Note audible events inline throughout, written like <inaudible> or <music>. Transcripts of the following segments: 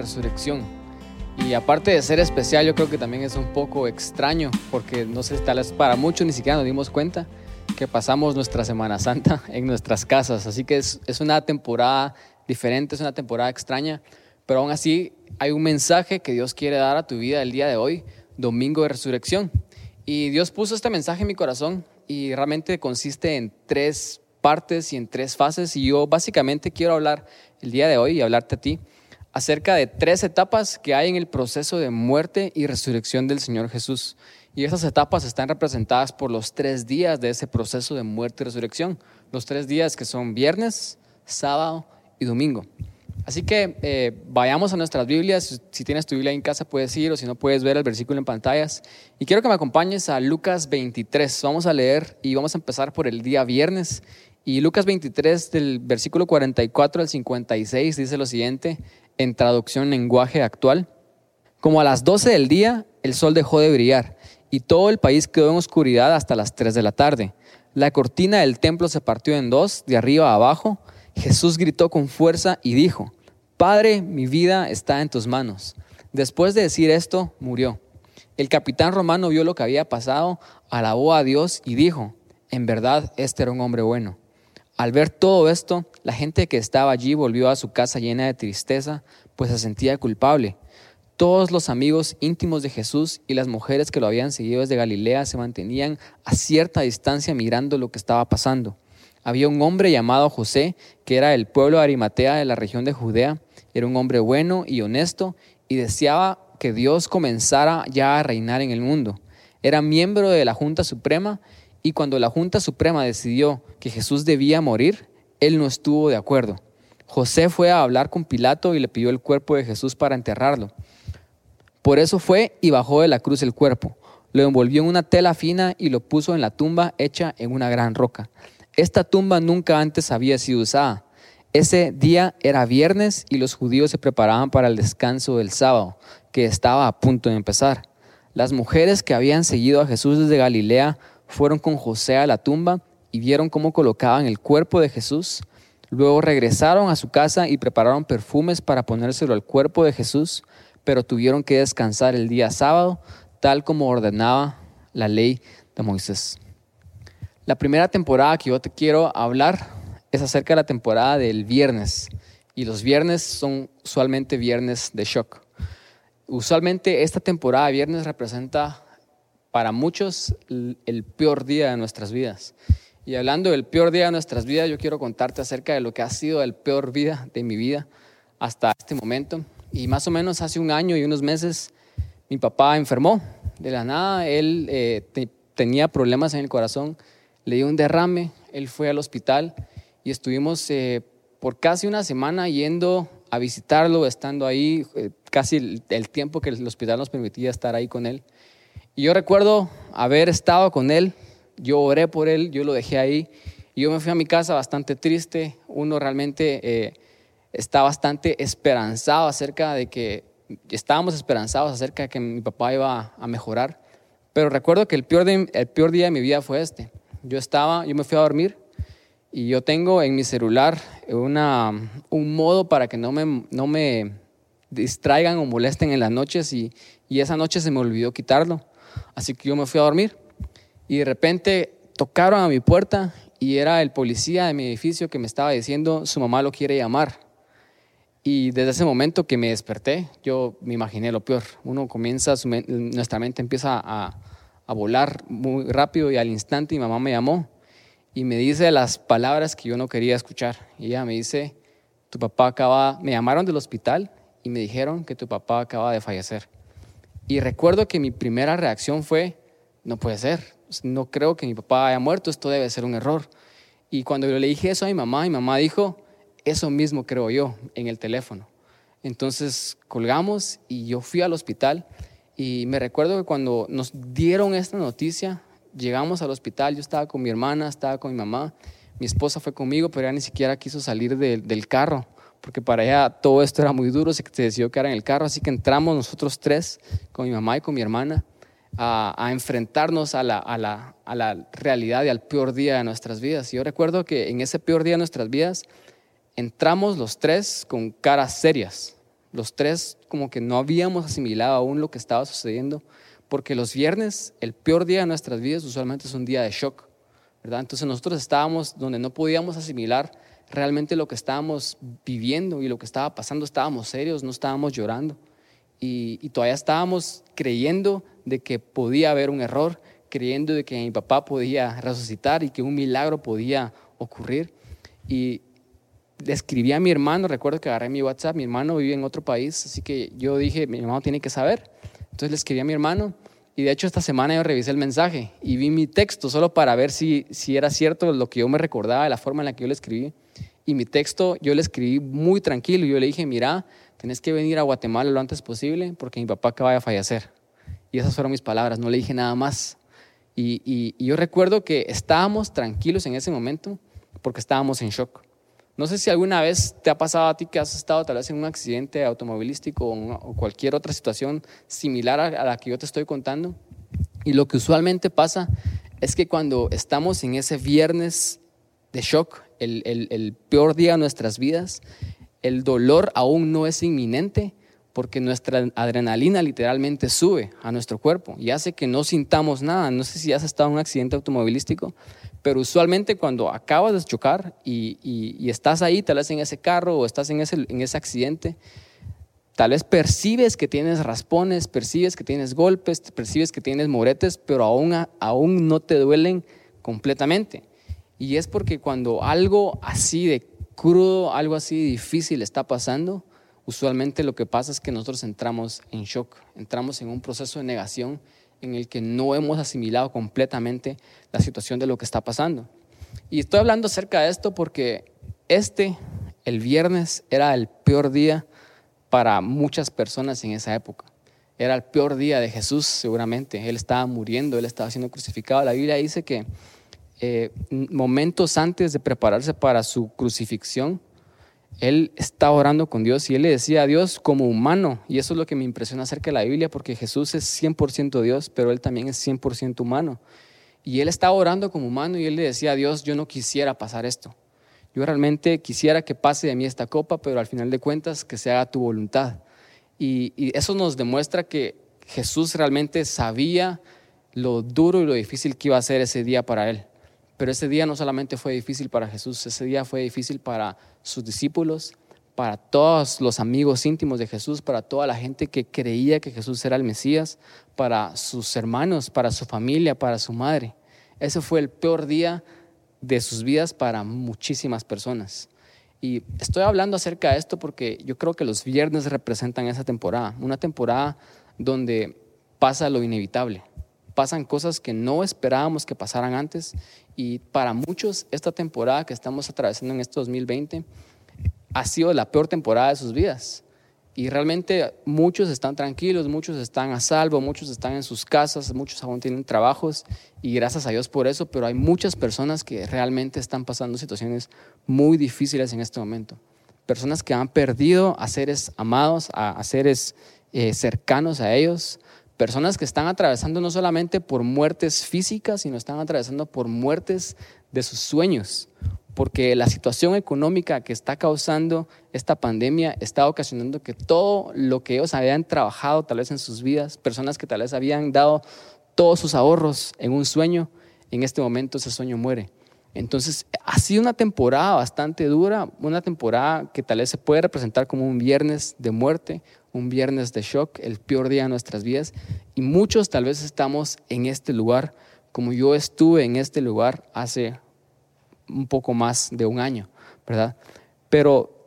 resurrección. Y aparte de ser especial, yo creo que también es un poco extraño, porque no sé, tal vez para muchos ni siquiera nos dimos cuenta que pasamos nuestra Semana Santa <laughs> en nuestras casas. Así que es, es una temporada diferente, es una temporada extraña, pero aún así hay un mensaje que Dios quiere dar a tu vida el día de hoy, domingo de resurrección. Y Dios puso este mensaje en mi corazón y realmente consiste en tres partes y en tres fases. Y yo básicamente quiero hablar el día de hoy y hablarte a ti acerca de tres etapas que hay en el proceso de muerte y resurrección del Señor Jesús. Y esas etapas están representadas por los tres días de ese proceso de muerte y resurrección. Los tres días que son viernes, sábado y domingo. Así que eh, vayamos a nuestras Biblias. Si tienes tu Biblia en casa puedes ir o si no puedes ver el versículo en pantallas. Y quiero que me acompañes a Lucas 23. Vamos a leer y vamos a empezar por el día viernes. Y Lucas 23 del versículo 44 al 56 dice lo siguiente en traducción lenguaje actual. Como a las 12 del día el sol dejó de brillar y todo el país quedó en oscuridad hasta las 3 de la tarde. La cortina del templo se partió en dos, de arriba a abajo. Jesús gritó con fuerza y dijo, Padre, mi vida está en tus manos. Después de decir esto, murió. El capitán romano vio lo que había pasado, alabó a Dios y dijo, en verdad, este era un hombre bueno. Al ver todo esto, la gente que estaba allí volvió a su casa llena de tristeza, pues se sentía culpable. Todos los amigos íntimos de Jesús y las mujeres que lo habían seguido desde Galilea se mantenían a cierta distancia mirando lo que estaba pasando. Había un hombre llamado José, que era del pueblo de Arimatea de la región de Judea. Era un hombre bueno y honesto y deseaba que Dios comenzara ya a reinar en el mundo. Era miembro de la Junta Suprema y cuando la Junta Suprema decidió que Jesús debía morir, él no estuvo de acuerdo. José fue a hablar con Pilato y le pidió el cuerpo de Jesús para enterrarlo. Por eso fue y bajó de la cruz el cuerpo, lo envolvió en una tela fina y lo puso en la tumba hecha en una gran roca. Esta tumba nunca antes había sido usada. Ese día era viernes y los judíos se preparaban para el descanso del sábado, que estaba a punto de empezar. Las mujeres que habían seguido a Jesús desde Galilea fueron con José a la tumba y vieron cómo colocaban el cuerpo de Jesús. Luego regresaron a su casa y prepararon perfumes para ponérselo al cuerpo de Jesús, pero tuvieron que descansar el día sábado, tal como ordenaba la ley de Moisés. La primera temporada que yo te quiero hablar es acerca de la temporada del viernes. Y los viernes son usualmente viernes de shock. Usualmente esta temporada de viernes representa para muchos el peor día de nuestras vidas. Y hablando del peor día de nuestras vidas, yo quiero contarte acerca de lo que ha sido el peor día de mi vida hasta este momento. Y más o menos hace un año y unos meses, mi papá enfermó. De la nada, él eh, tenía problemas en el corazón, le dio un derrame, él fue al hospital y estuvimos eh, por casi una semana yendo a visitarlo, estando ahí, eh, casi el, el tiempo que el hospital nos permitía estar ahí con él. Y yo recuerdo haber estado con él, yo oré por él, yo lo dejé ahí, yo me fui a mi casa bastante triste, uno realmente eh, está bastante esperanzado acerca de que, estábamos esperanzados acerca de que mi papá iba a mejorar, pero recuerdo que el peor, el peor día de mi vida fue este. Yo estaba, yo me fui a dormir y yo tengo en mi celular una, un modo para que no me, no me distraigan o molesten en las noches y, y esa noche se me olvidó quitarlo. Así que yo me fui a dormir y de repente tocaron a mi puerta y era el policía de mi edificio que me estaba diciendo su mamá lo quiere llamar. Y desde ese momento que me desperté, yo me imaginé lo peor. Uno comienza, nuestra mente empieza a, a volar muy rápido y al instante mi mamá me llamó y me dice las palabras que yo no quería escuchar. Y ella me dice, tu papá acaba, me llamaron del hospital y me dijeron que tu papá acaba de fallecer. Y recuerdo que mi primera reacción fue, no puede ser, no creo que mi papá haya muerto, esto debe ser un error. Y cuando yo le dije eso a mi mamá, mi mamá dijo, eso mismo creo yo en el teléfono. Entonces colgamos y yo fui al hospital y me recuerdo que cuando nos dieron esta noticia, llegamos al hospital, yo estaba con mi hermana, estaba con mi mamá, mi esposa fue conmigo, pero ella ni siquiera quiso salir del carro porque para ella todo esto era muy duro, se decidió quedar en el carro, así que entramos nosotros tres, con mi mamá y con mi hermana, a, enfrentarnos a la, realidad y al peor día de nuestras vidas. Y yo recuerdo que en ese peor día de nuestras vidas entramos los tres con caras serias, Los tres como que no habíamos asimilado aún lo que estaba sucediendo, porque los viernes, el peor día de nuestras vidas, usualmente es un día de shock, ¿verdad? Entonces nosotros estábamos donde no podíamos asimilar realmente lo que estábamos viviendo y lo que estaba pasando, estábamos serios, no estábamos llorando. Y, todavía estábamos creyendo de que podía haber un error, creyendo de que mi papá podía resucitar y que un milagro podía ocurrir. Y le escribí a mi hermano, recuerdo que agarré mi WhatsApp, mi hermano vive en otro país, así que yo dije, mi hermano tiene que saber. Entonces le escribí a mi hermano y de hecho esta semana yo revisé el mensaje y vi mi texto solo para ver si, si era cierto lo que yo me recordaba de la forma en la que yo le escribí. Y mi texto yo le escribí muy tranquilo. Yo le dije, mira, tenés que venir a Guatemala lo antes posible porque mi papá acaba de fallecer. Y esas fueron mis palabras, no le dije nada más. Y, y, yo recuerdo que estábamos tranquilos en ese momento porque estábamos en shock. No sé si alguna vez te ha pasado a ti que has estado tal vez en un accidente automovilístico o, cualquier otra situación similar a, la que yo te estoy contando. Y lo que usualmente pasa es que cuando estamos en ese viernes de shock, el, el, el peor día de nuestras vidas, el dolor aún no es inminente, porque nuestra adrenalina literalmente sube a nuestro cuerpo y hace que no sintamos nada. No sé si has estado en un accidente automovilístico, pero usualmente cuando acabas de chocar y, estás ahí, tal vez en ese carro o estás en ese, en ese accidente, tal vez percibes que tienes raspones, percibes que tienes golpes, percibes que tienes moretes, pero aún, aún no te duelen completamente. Y es porque cuando algo así de crudo, algo así difícil está pasando, usualmente lo que pasa es que nosotros entramos en shock, entramos en un proceso de negación en el que no hemos asimilado completamente la situación de lo que está pasando. Y estoy hablando acerca de esto porque este, el viernes, era el peor día para muchas personas en esa época. Era el peor día de Jesús, seguramente. Él estaba muriendo, él estaba siendo crucificado. La Biblia dice que eh, momentos antes de prepararse para su crucifixión, él estaba orando con Dios y él le decía a Dios como humano. Y eso es lo que me impresiona acerca de la Biblia, porque Jesús es 100% Dios, pero él también es 100% humano. Y él estaba orando como humano y él le decía a Dios, yo no quisiera pasar esto. Yo realmente quisiera que pase de mí esta copa, pero al final de cuentas que se haga tu voluntad. Y, y eso nos demuestra que Jesús realmente sabía lo duro y lo difícil que iba a ser ese día para él. Pero ese día no solamente fue difícil para Jesús, ese día fue difícil para sus discípulos, para todos los amigos íntimos de Jesús, para toda la gente que creía que Jesús era el Mesías, para sus hermanos, para su familia, para su madre. Ese fue el peor día de sus vidas para muchísimas personas. Y estoy hablando acerca de esto porque yo creo que los viernes representan esa temporada, una temporada donde pasa lo inevitable, pasan cosas que no esperábamos que pasaran antes y para muchos esta temporada que estamos atravesando en este 2020 ha sido la peor temporada de sus vidas. Y realmente muchos están tranquilos, muchos están a salvo, muchos están en sus casas, muchos aún tienen trabajos y gracias a Dios por eso, pero hay muchas personas que realmente están pasando situaciones muy difíciles en este momento. Personas que han perdido a seres amados, a, seres eh, cercanos a ellos, Personas que están atravesando no solamente por muertes físicas, sino están atravesando por muertes de sus sueños, porque la situación económica que está causando esta pandemia está ocasionando que todo lo que ellos habían trabajado tal vez en sus vidas, personas que tal vez habían dado todos sus ahorros en un sueño, en este momento ese sueño muere. Entonces, ha sido una temporada bastante dura, una temporada que tal vez se puede representar como un viernes de muerte, un viernes de shock, el peor día de nuestras vidas. Y muchos tal vez estamos en este lugar, como yo estuve en este lugar hace un poco más de un año, ¿verdad? Pero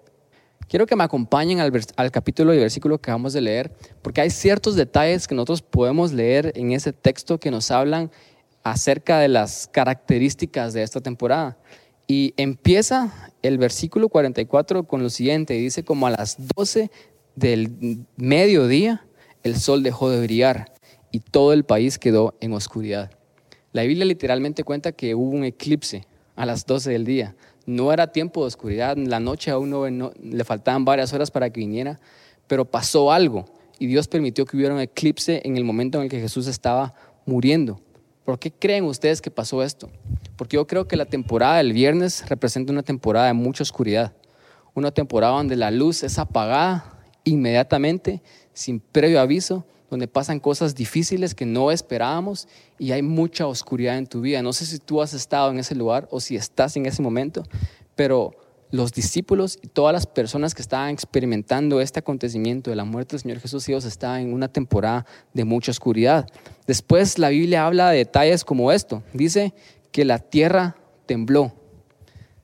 quiero que me acompañen al, capítulo y versículo que vamos de leer, porque hay ciertos detalles que nosotros podemos leer en ese texto que nos hablan acerca de las características de esta temporada. Y empieza el versículo 44 con lo siguiente, dice como a las 12 del mediodía el sol dejó de brillar y todo el país quedó en oscuridad. La Biblia literalmente cuenta que hubo un eclipse a las 12 del día. No era tiempo de oscuridad, la noche aún no, le faltaban varias horas para que viniera, pero pasó algo y Dios permitió que hubiera un eclipse en el momento en el que Jesús estaba muriendo. ¿Por qué creen ustedes que pasó esto? Porque yo creo que la temporada del viernes representa una temporada de mucha oscuridad, una temporada donde la luz es apagada inmediatamente, sin previo aviso, donde pasan cosas difíciles que no esperábamos y hay mucha oscuridad en tu vida. No sé si tú has estado en ese lugar o si estás en ese momento, pero los discípulos y todas las personas que estaban experimentando este acontecimiento de la muerte del Señor Jesús, ellos estaban en una temporada de mucha oscuridad. Después la Biblia habla de detalles como esto. Dice que la tierra tembló.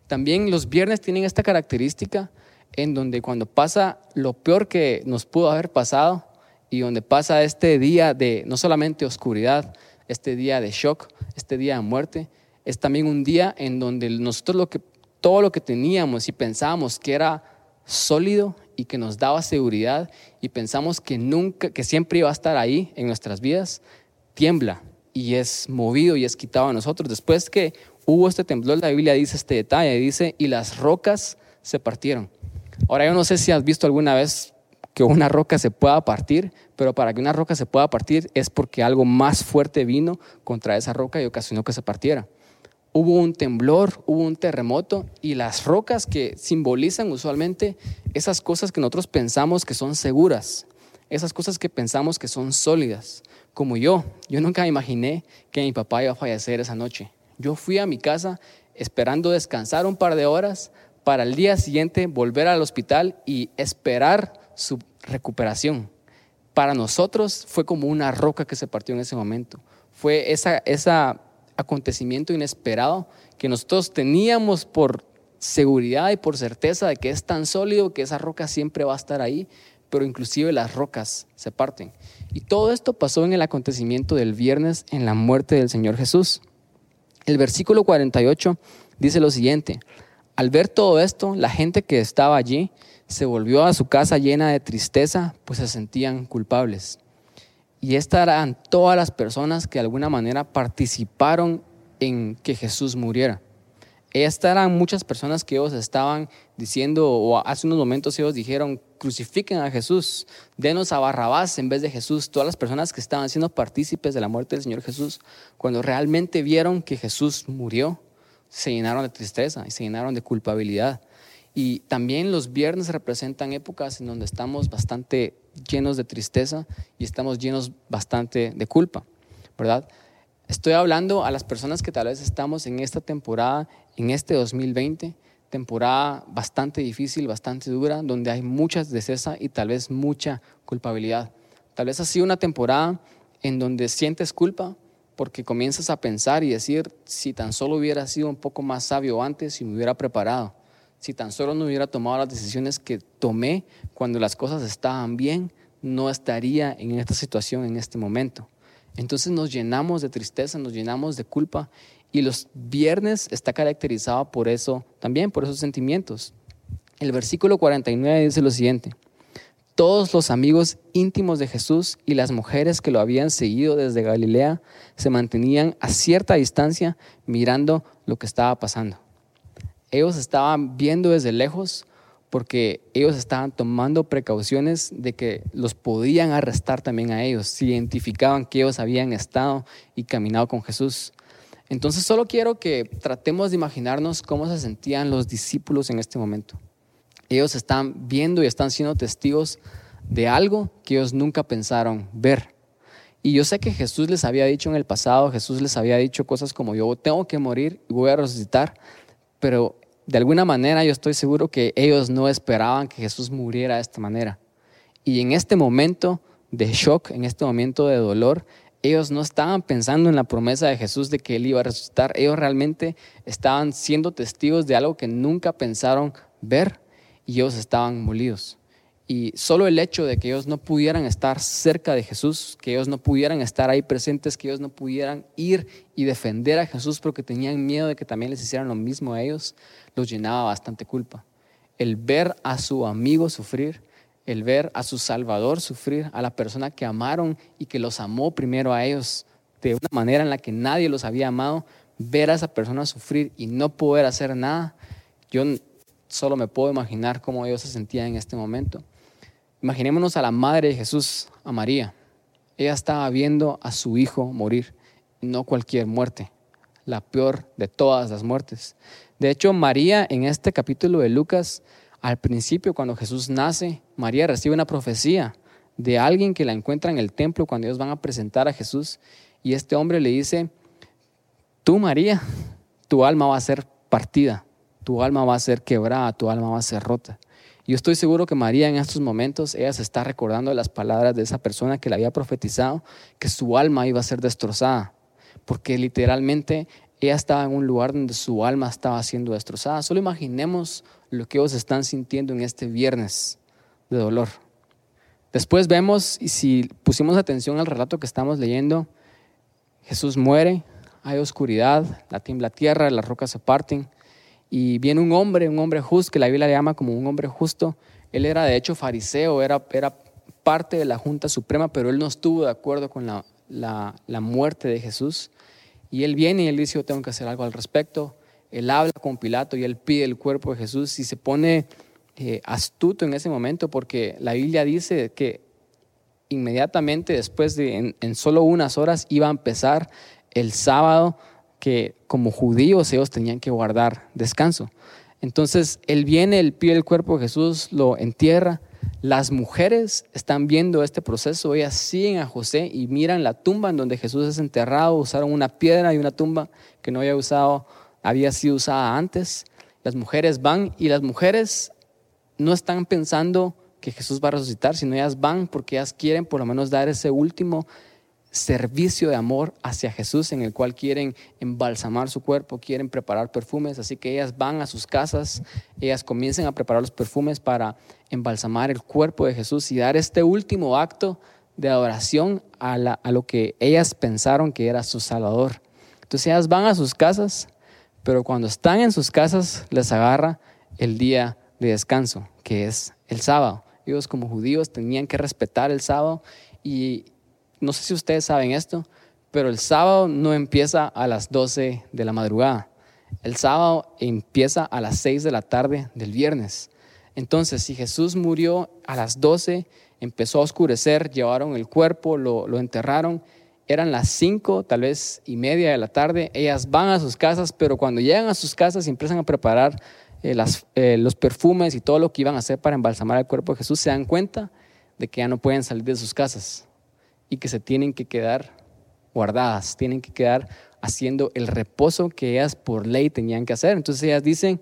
También los viernes tienen esta característica en donde cuando pasa lo peor que nos pudo haber pasado y donde pasa este día de no solamente oscuridad, este día de shock, este día de muerte, es también un día en donde nosotros lo que todo lo que teníamos y pensábamos que era sólido y que nos daba seguridad y pensamos que nunca, que siempre iba a estar ahí en nuestras vidas, tiembla y es movido y es quitado a nosotros. Después que hubo este temblor, la Biblia dice este detalle, dice, y las rocas se partieron. Ahora yo no sé si has visto alguna vez que una roca se pueda partir, pero para que una roca se pueda partir es porque algo más fuerte vino contra esa roca y ocasionó que se partiera hubo un temblor, hubo un terremoto y las rocas que simbolizan usualmente esas cosas que nosotros pensamos que son seguras, esas cosas que pensamos que son sólidas, como yo. Yo nunca imaginé que mi papá iba a fallecer esa noche. Yo fui a mi casa esperando descansar un par de horas para el día siguiente volver al hospital y esperar su recuperación. Para nosotros fue como una roca que se partió en ese momento. Fue esa acontecimiento inesperado que nosotros teníamos por seguridad y por certeza de que es tan sólido que esa roca siempre va a estar ahí, pero inclusive las rocas se parten. Y todo esto pasó en el acontecimiento del viernes en la muerte del Señor Jesús. El versículo 48 dice lo siguiente, al ver todo esto, la gente que estaba allí se volvió a su casa llena de tristeza, pues se sentían culpables. Y estas eran todas las personas que de alguna manera participaron en que Jesús muriera. Estas eran muchas personas que ellos estaban diciendo, o hace unos momentos ellos dijeron, crucifiquen a Jesús, denos a Barrabás en vez de Jesús. Todas las personas que estaban siendo partícipes de la muerte del Señor Jesús, cuando realmente vieron que Jesús murió, se llenaron de tristeza y se llenaron de culpabilidad. Y también los viernes representan épocas en donde estamos bastante llenos de tristeza y estamos llenos bastante de culpa, ¿verdad? Estoy hablando a las personas que tal vez estamos en esta temporada, en este 2020, temporada bastante difícil, bastante dura, donde hay mucha tristeza y tal vez mucha culpabilidad. Tal vez ha sido una temporada en donde sientes culpa porque comienzas a pensar y decir, si tan solo hubiera sido un poco más sabio antes y me hubiera preparado si tan solo no hubiera tomado las decisiones que tomé cuando las cosas estaban bien, no estaría en esta situación en este momento. Entonces nos llenamos de tristeza, nos llenamos de culpa y los viernes está caracterizado por eso también, por esos sentimientos. El versículo 49 dice lo siguiente, todos los amigos íntimos de Jesús y las mujeres que lo habían seguido desde Galilea se mantenían a cierta distancia mirando lo que estaba pasando ellos estaban viendo desde lejos porque ellos estaban tomando precauciones de que los podían arrestar también a ellos, si identificaban que ellos habían estado y caminado con Jesús. Entonces solo quiero que tratemos de imaginarnos cómo se sentían los discípulos en este momento. Ellos están viendo y están siendo testigos de algo que ellos nunca pensaron ver. Y yo sé que Jesús les había dicho en el pasado, Jesús les había dicho cosas como yo tengo que morir y voy a resucitar, pero de alguna manera yo estoy seguro que ellos no esperaban que Jesús muriera de esta manera. Y en este momento de shock, en este momento de dolor, ellos no estaban pensando en la promesa de Jesús de que Él iba a resucitar. Ellos realmente estaban siendo testigos de algo que nunca pensaron ver y ellos estaban molidos. Y solo el hecho de que ellos no pudieran estar cerca de Jesús, que ellos no pudieran estar ahí presentes, que ellos no pudieran ir y defender a Jesús porque tenían miedo de que también les hicieran lo mismo a ellos, los llenaba bastante culpa. El ver a su amigo sufrir, el ver a su Salvador sufrir, a la persona que amaron y que los amó primero a ellos de una manera en la que nadie los había amado, ver a esa persona sufrir y no poder hacer nada, yo solo me puedo imaginar cómo ellos se sentían en este momento. Imaginémonos a la madre de Jesús, a María. Ella estaba viendo a su hijo morir, no cualquier muerte, la peor de todas las muertes. De hecho, María en este capítulo de Lucas Al principio, cuando Jesús nace, María recibe una profecía de alguien que la encuentra en el templo cuando ellos van a presentar a Jesús. Y este hombre le dice, tú María, tu alma va a ser partida, tu alma va a ser quebrada, tu alma va a ser rota. Yo estoy seguro que María en estos momentos, ella se está recordando las palabras de esa persona que le había profetizado, que su alma iba a ser destrozada, porque literalmente ella estaba en un lugar donde su alma estaba siendo destrozada. Solo imaginemos lo que ellos están sintiendo en este viernes de dolor. Después vemos, y si pusimos atención al relato que estamos leyendo, Jesús muere, hay oscuridad, la tiembla tierra, las rocas se parten, y viene un hombre, un hombre justo, que la Biblia le llama como un hombre justo. Él era de hecho fariseo, era, era parte de la Junta Suprema, pero él no estuvo de acuerdo con la, la, muerte de Jesús. Y él viene y él dice, yo tengo que hacer algo al respecto. Él habla con Pilato y él pide el cuerpo de Jesús y se pone eh, astuto en ese momento porque la Biblia dice que inmediatamente después de, en, en solo unas horas, iba a empezar el sábado que como judíos ellos tenían que guardar descanso. Entonces él viene, él pide el cuerpo de Jesús, lo entierra. Las mujeres están viendo este proceso, ellas siguen a José y miran la tumba en donde Jesús es enterrado, usaron una piedra y una tumba que no había usado, había sido usada antes. Las mujeres van y las mujeres no están pensando que Jesús va a resucitar, sino ellas van porque ellas quieren por lo menos dar ese último servicio de amor hacia Jesús en el cual quieren embalsamar su cuerpo, quieren preparar perfumes, así que ellas van a sus casas, ellas comienzan a preparar los perfumes para embalsamar el cuerpo de Jesús y dar este último acto de adoración a, a lo que ellas pensaron que era su Salvador. Entonces ellas van a sus casas, pero cuando están en sus casas les agarra el día de descanso, que es el sábado. Ellos como judíos tenían que respetar el sábado y no sé si ustedes saben esto, pero el sábado no empieza a las 12 de la madrugada. El sábado empieza a las 6 de la tarde del viernes. Entonces, si Jesús murió a las 12, empezó a oscurecer, llevaron el cuerpo, lo, enterraron, eran las 5, tal vez y media de la tarde, ellas van a sus casas, pero cuando llegan a sus casas y empiezan a preparar eh, eh, los perfumes y todo lo que iban a hacer para embalsamar el cuerpo de Jesús, se dan cuenta de que ya no pueden salir de sus casas y que se tienen que quedar guardadas, tienen que quedar haciendo el reposo que ellas por ley tenían que hacer. Entonces ellas dicen,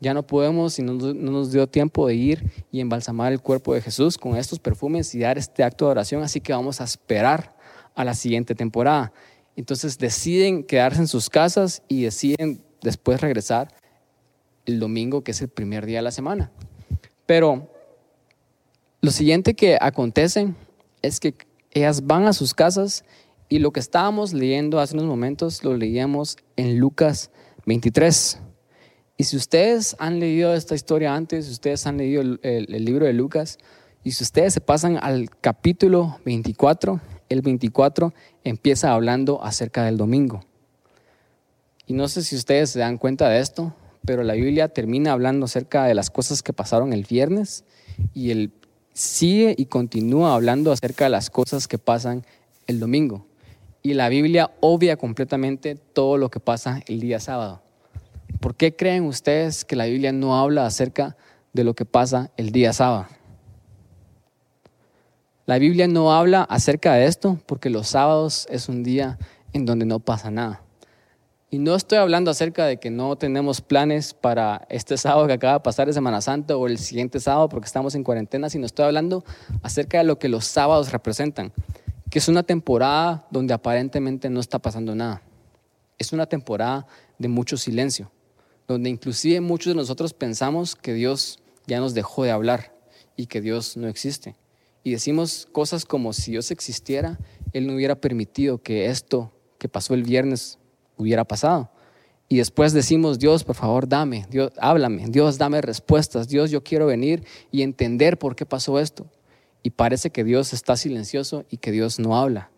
ya no podemos y no, nos dio tiempo de ir y embalsamar el cuerpo de Jesús con estos perfumes y dar este acto de oración, así que vamos a esperar a la siguiente temporada. Entonces deciden quedarse en sus casas y deciden después regresar el domingo, que es el primer día de la semana. Pero lo siguiente que acontece es que ellas van a sus casas y lo que estábamos leyendo hace unos momentos lo leíamos en Lucas 23. Y si ustedes han leído esta historia antes, si ustedes han leído el, libro de Lucas, y si ustedes se pasan al capítulo 24, el 24 empieza hablando acerca del domingo. Y no sé si ustedes se dan cuenta de esto, pero la Biblia termina hablando acerca de las cosas que pasaron el viernes y el sigue y continúa hablando acerca de las cosas que pasan el domingo. Y la Biblia obvia completamente todo lo que pasa el día sábado. ¿Por qué creen ustedes que la Biblia no habla acerca de lo que pasa el día sábado? La Biblia no habla acerca de esto porque los sábados es un día en donde no pasa nada. Y no estoy hablando acerca de que no tenemos planes para este sábado que acaba de pasar de Semana Santa o el siguiente sábado porque estamos en cuarentena, sino estoy hablando acerca de lo que los sábados representan, que es una temporada donde aparentemente no está pasando nada. Es una temporada de mucho silencio, donde inclusive muchos de nosotros pensamos que Dios ya nos dejó de hablar y que Dios no existe. Y decimos cosas como si Dios existiera, Él no hubiera permitido que esto que pasó el viernes hubiera pasado. Y después decimos, Dios, por favor, dame, Dios, háblame, Dios, dame respuestas, Dios, yo quiero venir y entender por qué pasó esto. Y parece que Dios está silencioso y que Dios no habla.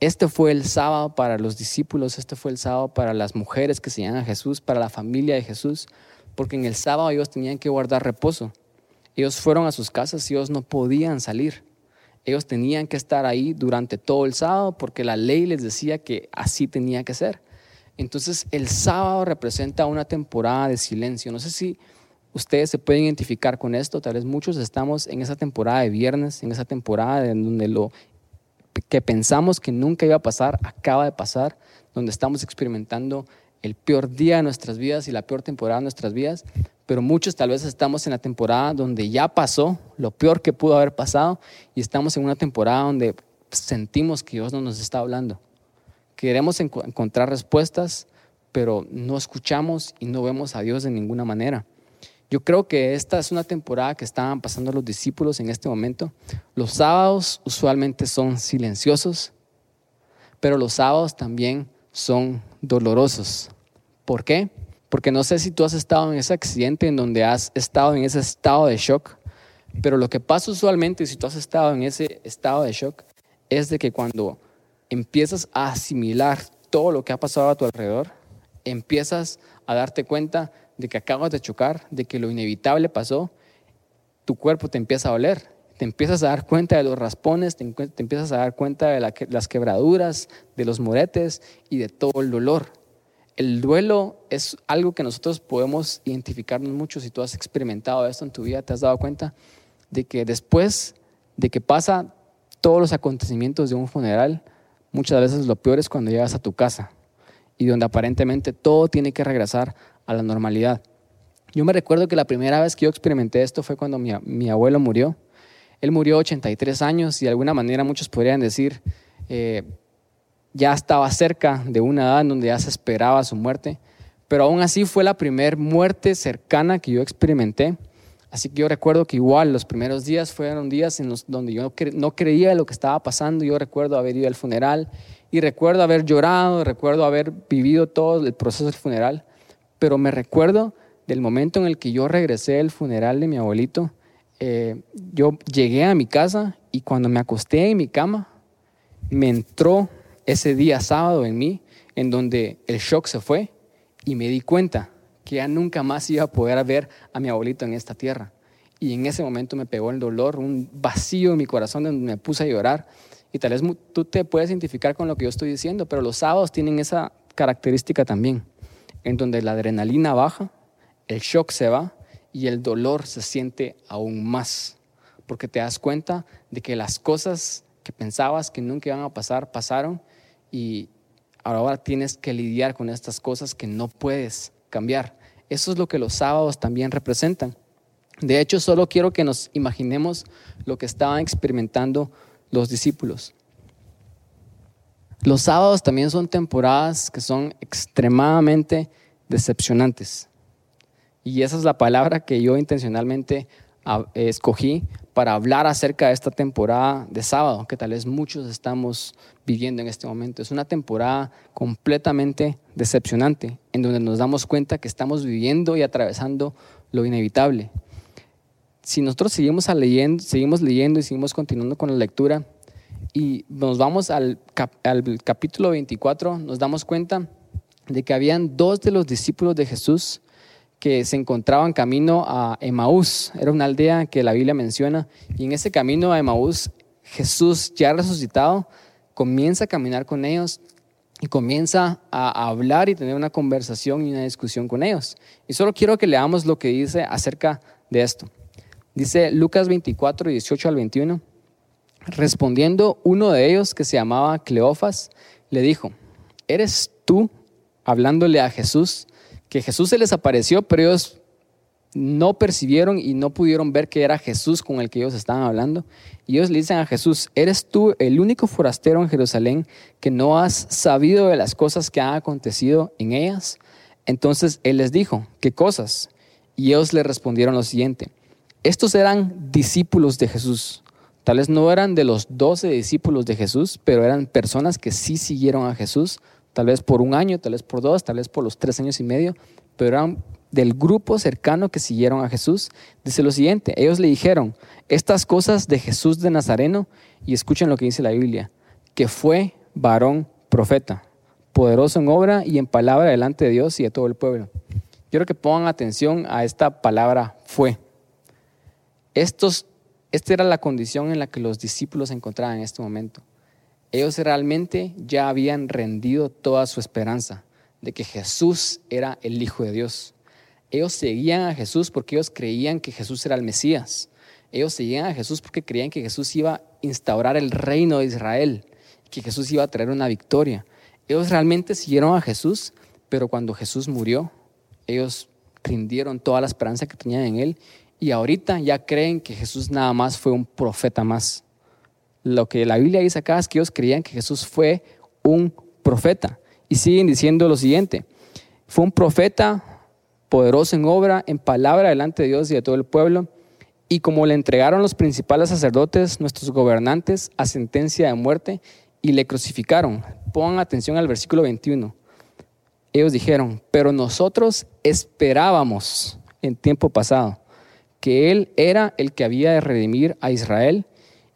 Este fue el sábado para los discípulos, este fue el sábado para las mujeres que se llaman a Jesús, para la familia de Jesús, porque en el sábado ellos tenían que guardar reposo. Ellos fueron a sus casas y ellos no podían salir. Ellos tenían que estar ahí durante todo el sábado porque la ley les decía que así tenía que ser. Entonces el sábado representa una temporada de silencio. No sé si ustedes se pueden identificar con esto, tal vez muchos estamos en esa temporada de viernes, en esa temporada en donde lo que pensamos que nunca iba a pasar, acaba de pasar, donde estamos experimentando el peor día de nuestras vidas y la peor temporada de nuestras vidas, pero muchos tal vez estamos en la temporada donde ya pasó lo peor que pudo haber pasado y estamos en una temporada donde sentimos que Dios no nos está hablando. Queremos encontrar respuestas, pero no escuchamos y no vemos a Dios de ninguna manera. Yo creo que esta es una temporada que estaban pasando los discípulos en este momento. Los sábados usualmente son silenciosos, pero los sábados también son dolorosos. ¿Por qué? Porque no sé si tú has estado en ese accidente en donde has estado en ese estado de shock, pero lo que pasa usualmente si tú has estado en ese estado de shock es de que cuando empiezas a asimilar todo lo que ha pasado a tu alrededor, empiezas a darte cuenta de que acabas de chocar, de que lo inevitable pasó, tu cuerpo te empieza a doler, te empiezas a dar cuenta de los raspones, te, empiezas a dar cuenta de las quebraduras, de los moretes y de todo el dolor. El duelo es algo que nosotros podemos identificarnos mucho. Si tú has experimentado esto en tu vida, te has dado cuenta de que después de que pasa todos los acontecimientos de un funeral, muchas veces lo peor es cuando llegas a tu casa y donde aparentemente todo tiene que regresar a la normalidad. Yo me recuerdo que la primera vez que yo experimenté esto fue cuando mi, abuelo murió. Él murió a 83 años y de alguna manera muchos podrían decir, eh, ya estaba cerca de una edad en donde ya se esperaba su muerte, pero aún así fue la primera muerte cercana que yo experimenté. Así que yo recuerdo que igual los primeros días fueron días en los donde yo no creía lo que estaba pasando. Yo recuerdo haber ido al funeral y recuerdo haber llorado, recuerdo haber vivido todo el proceso del funeral pero me recuerdo del momento en el que yo regresé del funeral de mi abuelito. Eh, yo llegué a mi casa y cuando me acosté en mi cama, me entró ese día sábado en mí, en donde el shock se fue y me di cuenta que ya nunca más iba a poder ver a mi abuelito en esta tierra. Y en ese momento me pegó el dolor, un vacío en mi corazón donde me puse a llorar. Y tal vez tú te puedes identificar con lo que yo estoy diciendo, pero los sábados tienen esa característica también en donde la adrenalina baja, el shock se va y el dolor se siente aún más, porque te das cuenta de que las cosas que pensabas que nunca iban a pasar, pasaron y ahora tienes que lidiar con estas cosas que no puedes cambiar. Eso es lo que los sábados también representan. De hecho, solo quiero que nos imaginemos lo que estaban experimentando los discípulos. Los sábados también son temporadas que son extremadamente decepcionantes. Y esa es la palabra que yo intencionalmente ah, escogí para hablar acerca de esta temporada de sábado, que tal vez muchos estamos viviendo en este momento. Es una temporada completamente decepcionante, en donde nos damos cuenta que estamos viviendo y atravesando lo inevitable. Si nosotros seguimos, leyendo, seguimos leyendo y seguimos continuando con la lectura, y nos vamos al, capítulo 24, nos damos cuenta de que habían dos de los discípulos de Jesús que se encontraban camino a Emaús. Era una aldea que la Biblia menciona. Y en ese camino a Emaús, Jesús ya resucitado comienza a caminar con ellos y comienza a hablar y tener una conversación y una discusión con ellos. Y solo quiero que leamos lo que dice acerca de esto. Dice Lucas 24, 18 al 21. Respondiendo uno de ellos, que se llamaba Cleofas, le dijo, ¿eres tú, hablándole a Jesús, que Jesús se les apareció, pero ellos no percibieron y no pudieron ver que era Jesús con el que ellos estaban hablando? Y ellos le dicen a Jesús, ¿eres tú el único forastero en Jerusalén que no has sabido de las cosas que han acontecido en ellas? Entonces él les dijo, ¿qué cosas? Y ellos le respondieron lo siguiente, estos eran discípulos de Jesús Tal vez no eran de los doce discípulos de Jesús, pero eran personas que sí siguieron a Jesús, tal vez por un año, tal vez por dos, tal vez por los tres años y medio, pero eran del grupo cercano que siguieron a Jesús. Dice lo siguiente, ellos le dijeron estas cosas de Jesús de Nazareno, y escuchen lo que dice la Biblia, que fue varón profeta, poderoso en obra y en palabra delante de Dios y de todo el pueblo. Quiero que pongan atención a esta palabra fue. Estos esta era la condición en la que los discípulos se encontraban en este momento. Ellos realmente ya habían rendido toda su esperanza de que Jesús era el Hijo de Dios. Ellos seguían a Jesús porque ellos creían que Jesús era el Mesías. Ellos seguían a Jesús porque creían que Jesús iba a instaurar el reino de Israel, que Jesús iba a traer una victoria. Ellos realmente siguieron a Jesús, pero cuando Jesús murió, ellos rindieron toda la esperanza que tenían en él y ahorita ya creen que Jesús nada más fue un profeta más. Lo que la Biblia dice acá es que ellos creían que Jesús fue un profeta y siguen diciendo lo siguiente, fue un profeta poderoso en obra, en palabra delante de Dios y de todo el pueblo, y como le entregaron los principales sacerdotes, nuestros gobernantes, a sentencia de muerte, y le crucificaron. Pongan atención al versículo 21. Ellos dijeron, pero nosotros esperábamos en tiempo pasado que Él era el que había de redimir a Israel,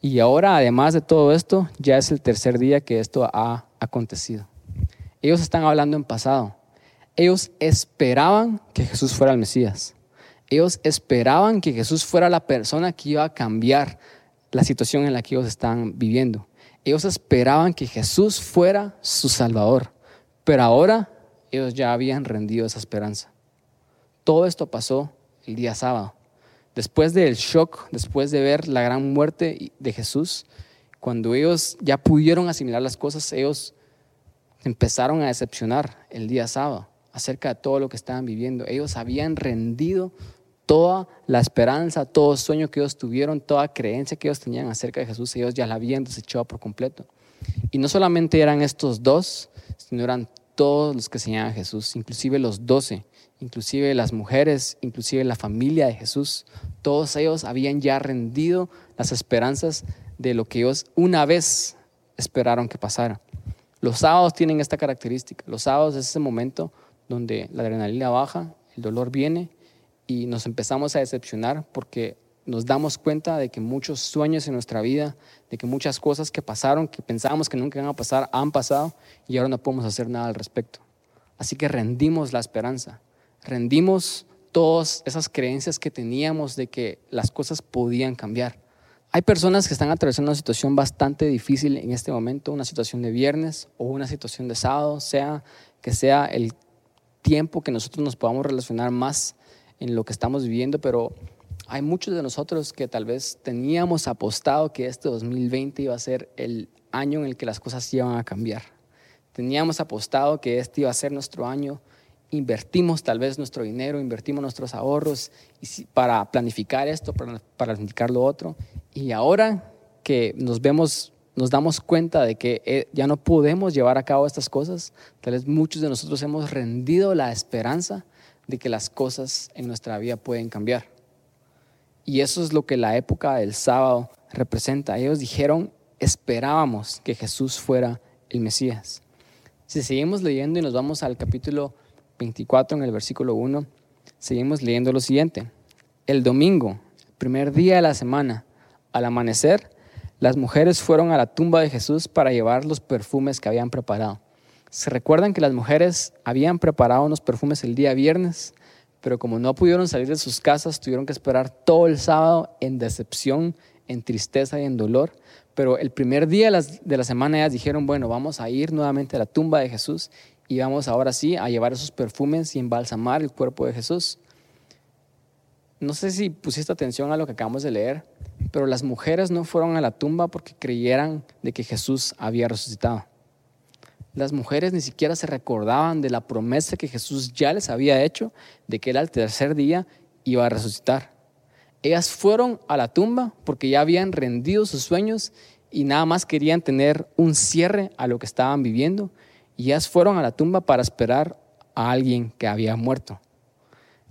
y ahora, además de todo esto, ya es el tercer día que esto ha acontecido. Ellos están hablando en pasado. Ellos esperaban que Jesús fuera el Mesías. Ellos esperaban que Jesús fuera la persona que iba a cambiar la situación en la que ellos están viviendo. Ellos esperaban que Jesús fuera su Salvador. Pero ahora ellos ya habían rendido esa esperanza. Todo esto pasó el día sábado. Después del shock, después de ver la gran muerte de Jesús, cuando ellos ya pudieron asimilar las cosas, ellos empezaron a decepcionar el día sábado acerca de todo lo que estaban viviendo. Ellos habían rendido toda la esperanza, todo sueño que ellos tuvieron, toda creencia que ellos tenían acerca de Jesús, ellos ya la habían desechado por completo. Y no solamente eran estos dos, sino eran todos los que seguían a Jesús, inclusive los doce, inclusive las mujeres, inclusive la familia de Jesús. Todos ellos habían ya rendido las esperanzas de lo que ellos una vez esperaron que pasara. Los sábados tienen esta característica. Los sábados es ese momento donde la adrenalina baja, el dolor viene y nos empezamos a decepcionar porque nos damos cuenta de que muchos sueños en nuestra vida, de que muchas cosas que pasaron, que pensábamos que nunca iban a pasar, han pasado y ahora no podemos hacer nada al respecto. Así que rendimos la esperanza, rendimos todas esas creencias que teníamos de que las cosas podían cambiar. Hay personas que están atravesando una situación bastante difícil en este momento, una situación de viernes o una situación de sábado, sea que sea el tiempo que nosotros nos podamos relacionar más en lo que estamos viviendo, pero hay muchos de nosotros que tal vez teníamos apostado que este 2020 iba a ser el año en el que las cosas iban a cambiar. Teníamos apostado que este iba a ser nuestro año invertimos tal vez nuestro dinero, invertimos nuestros ahorros para planificar esto, para, planificar lo otro. Y ahora que nos vemos, nos damos cuenta de que eh, ya no podemos llevar a cabo estas cosas, tal vez muchos de nosotros hemos rendido la esperanza de que las cosas en nuestra vida pueden cambiar. Y eso es lo que la época del sábado representa. Ellos dijeron, esperábamos que Jesús fuera el Mesías. Si seguimos leyendo y nos vamos al capítulo 24, en el versículo 1, seguimos leyendo lo siguiente. El domingo, primer día de la semana, al amanecer, las mujeres fueron a la tumba de Jesús para llevar los perfumes que habían preparado. Se recuerdan que las mujeres habían preparado unos perfumes el día viernes, pero como no pudieron salir de sus casas, tuvieron que esperar todo el sábado en decepción, en tristeza y en dolor. Pero el primer día de la semana ellas dijeron, bueno, vamos a ir nuevamente a la tumba de Jesús y vamos ahora sí a llevar esos perfumes y embalsamar el cuerpo de Jesús. No sé si pusiste atención a lo que acabamos de leer, pero las mujeres no fueron a la tumba porque creyeran de que Jesús había resucitado. Las mujeres ni siquiera se recordaban de la promesa que Jesús ya les había hecho de que era el tercer día iba a resucitar. Ellas fueron a la tumba porque ya habían rendido sus sueños y nada más querían tener un cierre a lo que estaban viviendo y ellas fueron a la tumba para esperar a alguien que había muerto.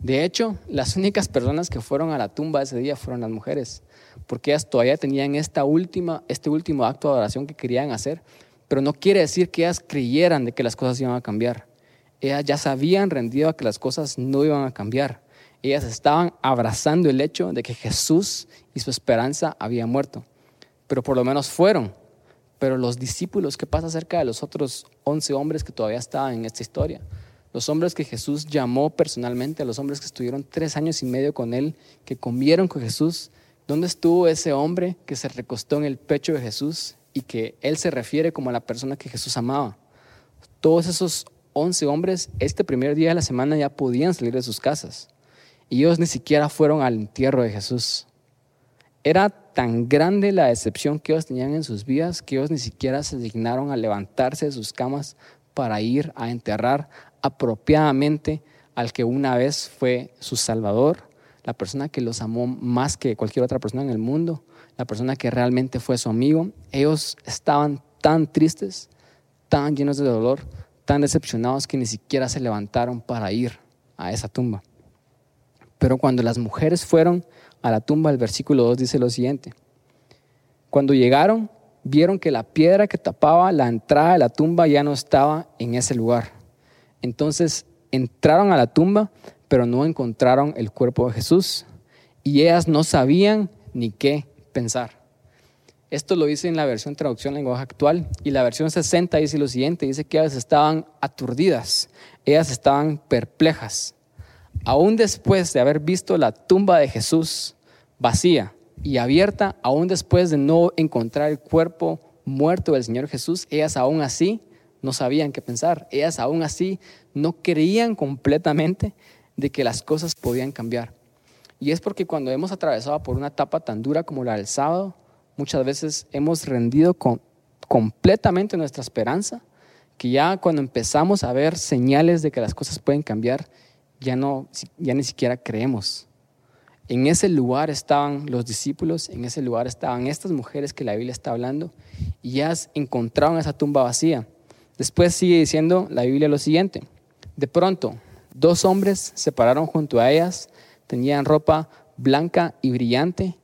De hecho, las únicas personas que fueron a la tumba ese día fueron las mujeres, porque ellas todavía tenían esta última, este último acto de adoración que querían hacer, pero no quiere decir que ellas creyeran de que las cosas iban a cambiar. Ellas ya sabían rendido a que las cosas no iban a cambiar. Ellas estaban abrazando el hecho de que Jesús y su esperanza habían muerto, pero por lo menos fueron pero los discípulos, ¿qué pasa acerca de los otros 11 hombres que todavía estaban en esta historia? Los hombres que Jesús llamó personalmente, a los hombres que estuvieron tres años y medio con él, que comieron con Jesús. ¿Dónde estuvo ese hombre que se recostó en el pecho de Jesús y que él se refiere como a la persona que Jesús amaba? Todos esos 11 hombres, este primer día de la semana ya podían salir de sus casas. Y ellos ni siquiera fueron al entierro de Jesús. Era tan grande la decepción que ellos tenían en sus vidas que ellos ni siquiera se dignaron a levantarse de sus camas para ir a enterrar apropiadamente al que una vez fue su Salvador, la persona que los amó más que cualquier otra persona en el mundo, la persona que realmente fue su amigo. Ellos estaban tan tristes, tan llenos de dolor, tan decepcionados que ni siquiera se levantaron para ir a esa tumba. Pero cuando las mujeres fueron a la tumba, el versículo 2 dice lo siguiente. Cuando llegaron, vieron que la piedra que tapaba la entrada de la tumba ya no estaba en ese lugar. Entonces entraron a la tumba, pero no encontraron el cuerpo de Jesús. Y ellas no sabían ni qué pensar. Esto lo dice en la versión traducción lenguaje actual y la versión 60 dice lo siguiente, dice que ellas estaban aturdidas, ellas estaban perplejas. Aún después de haber visto la tumba de Jesús vacía y abierta, aún después de no encontrar el cuerpo muerto del Señor Jesús, ellas aún así no sabían qué pensar, ellas aún así no creían completamente de que las cosas podían cambiar. Y es porque cuando hemos atravesado por una etapa tan dura como la del sábado, muchas veces hemos rendido completamente nuestra esperanza, que ya cuando empezamos a ver señales de que las cosas pueden cambiar, ya, no, ya ni siquiera creemos. En ese lugar estaban los discípulos, en ese lugar estaban estas mujeres que la Biblia está hablando, y ya encontraron esa tumba vacía. Después sigue diciendo la Biblia lo siguiente. De pronto, dos hombres se pararon junto a ellas, tenían ropa blanca y brillante,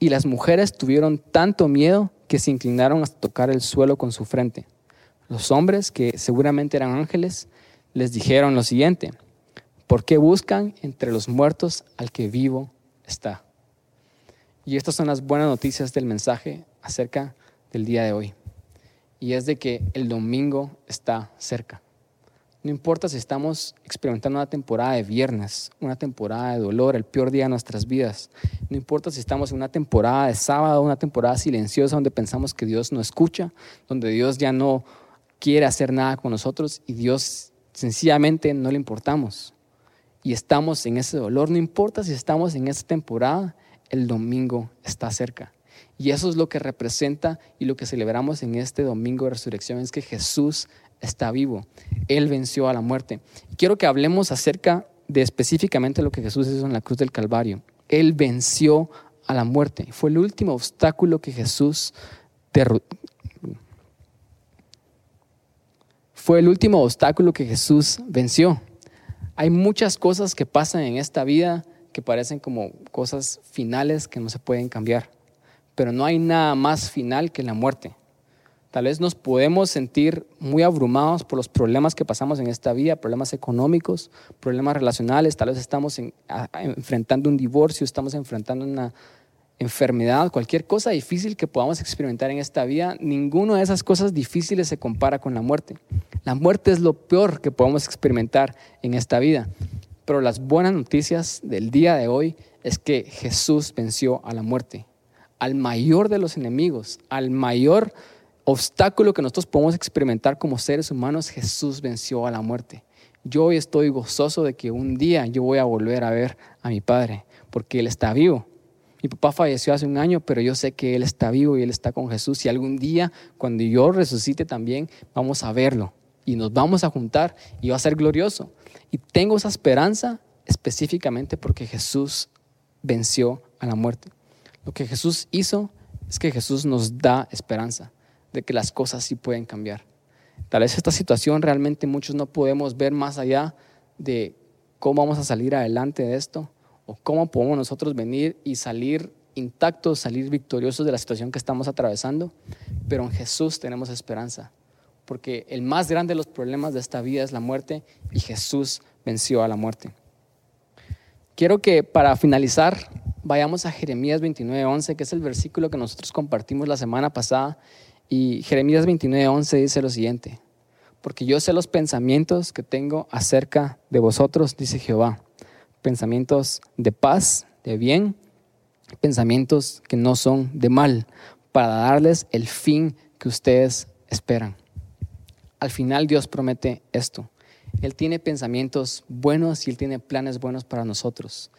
y las mujeres tuvieron tanto miedo que se inclinaron hasta tocar el suelo con su frente. Los hombres, que seguramente eran ángeles, les dijeron lo siguiente, ¿por qué buscan entre los muertos al que vivo está? Y estas son las buenas noticias del mensaje acerca del día de hoy. Y es de que el domingo está cerca. No importa si estamos experimentando una temporada de viernes, una temporada de dolor, el peor día de nuestras vidas. No importa si estamos en una temporada de sábado, una temporada silenciosa donde pensamos que Dios no escucha, donde Dios ya no quiere hacer nada con nosotros y Dios sencillamente no le importamos. Y estamos en ese dolor. No importa si estamos en esa temporada, el domingo está cerca. Y eso es lo que representa y lo que celebramos en este domingo de resurrección, es que Jesús está vivo. Él venció a la muerte. Quiero que hablemos acerca de específicamente lo que Jesús hizo en la cruz del Calvario. Él venció a la muerte. Fue el último obstáculo que Jesús fue el último obstáculo que Jesús venció. Hay muchas cosas que pasan en esta vida que parecen como cosas finales que no se pueden cambiar, pero no hay nada más final que la muerte. Tal vez nos podemos sentir muy abrumados por los problemas que pasamos en esta vida, problemas económicos, problemas relacionales, tal vez estamos enfrentando un divorcio, estamos enfrentando una enfermedad, cualquier cosa difícil que podamos experimentar en esta vida, ninguna de esas cosas difíciles se compara con la muerte. La muerte es lo peor que podemos experimentar en esta vida. Pero las buenas noticias del día de hoy es que Jesús venció a la muerte, al mayor de los enemigos, al mayor obstáculo que nosotros podemos experimentar como seres humanos, Jesús venció a la muerte. Yo hoy estoy gozoso de que un día yo voy a volver a ver a mi padre, porque Él está vivo. Mi papá falleció hace un año, pero yo sé que Él está vivo y Él está con Jesús. Y algún día, cuando yo resucite también, vamos a verlo y nos vamos a juntar y va a ser glorioso. Y tengo esa esperanza específicamente porque Jesús venció a la muerte. Lo que Jesús hizo es que Jesús nos da esperanza de que las cosas sí pueden cambiar. Tal vez esta situación realmente muchos no podemos ver más allá de cómo vamos a salir adelante de esto o cómo podemos nosotros venir y salir intactos, salir victoriosos de la situación que estamos atravesando, pero en Jesús tenemos esperanza, porque el más grande de los problemas de esta vida es la muerte y Jesús venció a la muerte. Quiero que para finalizar vayamos a Jeremías 29:11, que es el versículo que nosotros compartimos la semana pasada y Jeremías 29:11 dice lo siguiente, porque yo sé los pensamientos que tengo acerca de vosotros, dice Jehová, pensamientos de paz, de bien, pensamientos que no son de mal, para darles el fin que ustedes esperan. Al final Dios promete esto, Él tiene pensamientos buenos y Él tiene planes buenos para nosotros.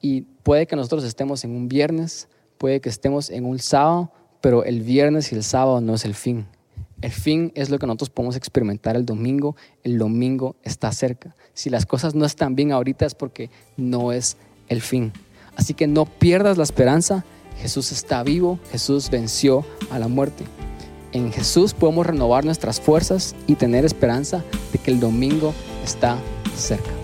Y puede que nosotros estemos en un viernes, puede que estemos en un sábado, pero el viernes y el sábado no es el fin. El fin es lo que nosotros podemos experimentar el domingo. El domingo está cerca. Si las cosas no están bien ahorita es porque no es el fin. Así que no pierdas la esperanza. Jesús está vivo. Jesús venció a la muerte. En Jesús podemos renovar nuestras fuerzas y tener esperanza de que el domingo está cerca.